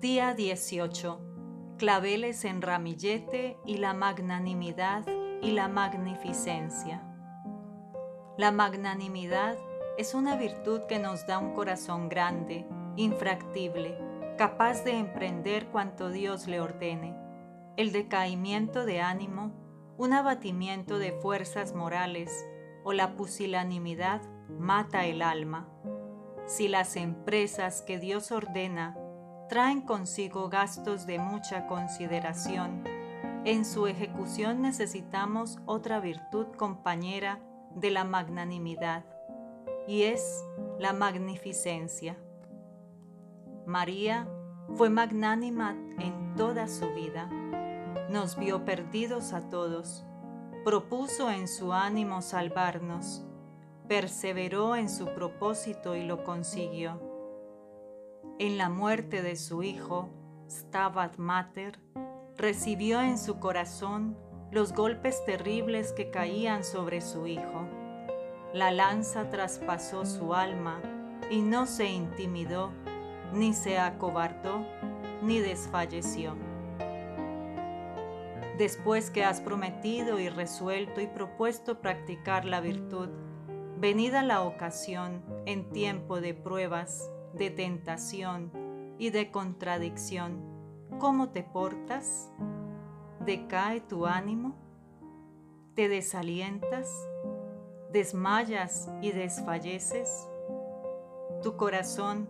Día 18. Claveles en ramillete y la magnanimidad y la magnificencia. La magnanimidad es una virtud que nos da un corazón grande, infractible, capaz de emprender cuanto Dios le ordene. El decaimiento de ánimo, un abatimiento de fuerzas morales o la pusilanimidad mata el alma. Si las empresas que Dios ordena traen consigo gastos de mucha consideración, en su ejecución necesitamos otra virtud compañera de la magnanimidad, y es la magnificencia. María fue magnánima en toda su vida. Nos vio perdidos a todos. Propuso en su ánimo salvarnos. Perseveró en su propósito y lo consiguió. En la muerte de su hijo, Stabat Mater, recibió en su corazón los golpes terribles que caían sobre su hijo. La lanza traspasó su alma y no se intimidó, ni se acobardó, ni desfalleció. Después que has prometido y resuelto y propuesto practicar la virtud, venida la ocasión en tiempo de pruebas, de tentación y de contradicción, ¿cómo te portas? ¿Decae tu ánimo? ¿Te desalientas? ¿Desmayas y desfalleces? Tu corazón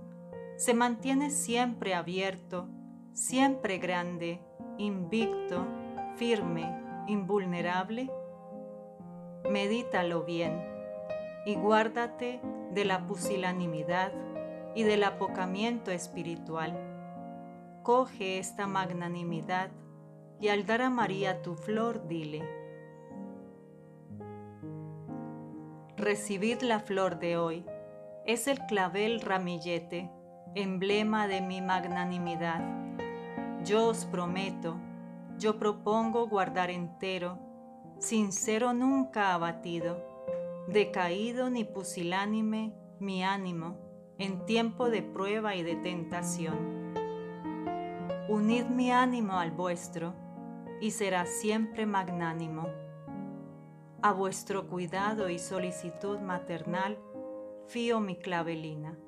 se mantiene siempre abierto, siempre grande, invicto, firme, invulnerable. Medítalo bien y guárdate de la pusilanimidad y del apocamiento espiritual. Coge esta magnanimidad y al dar a María tu flor, dile, Recibid la flor de hoy, es el clavel ramillete, emblema de mi magnanimidad. Yo os prometo, yo propongo guardar entero, sincero nunca abatido, decaído ni pusilánime mi ánimo, en tiempo de prueba y de tentación. Unid mi ánimo al vuestro, y será siempre magnánimo. A vuestro cuidado y solicitud maternal, fío mi clavelina.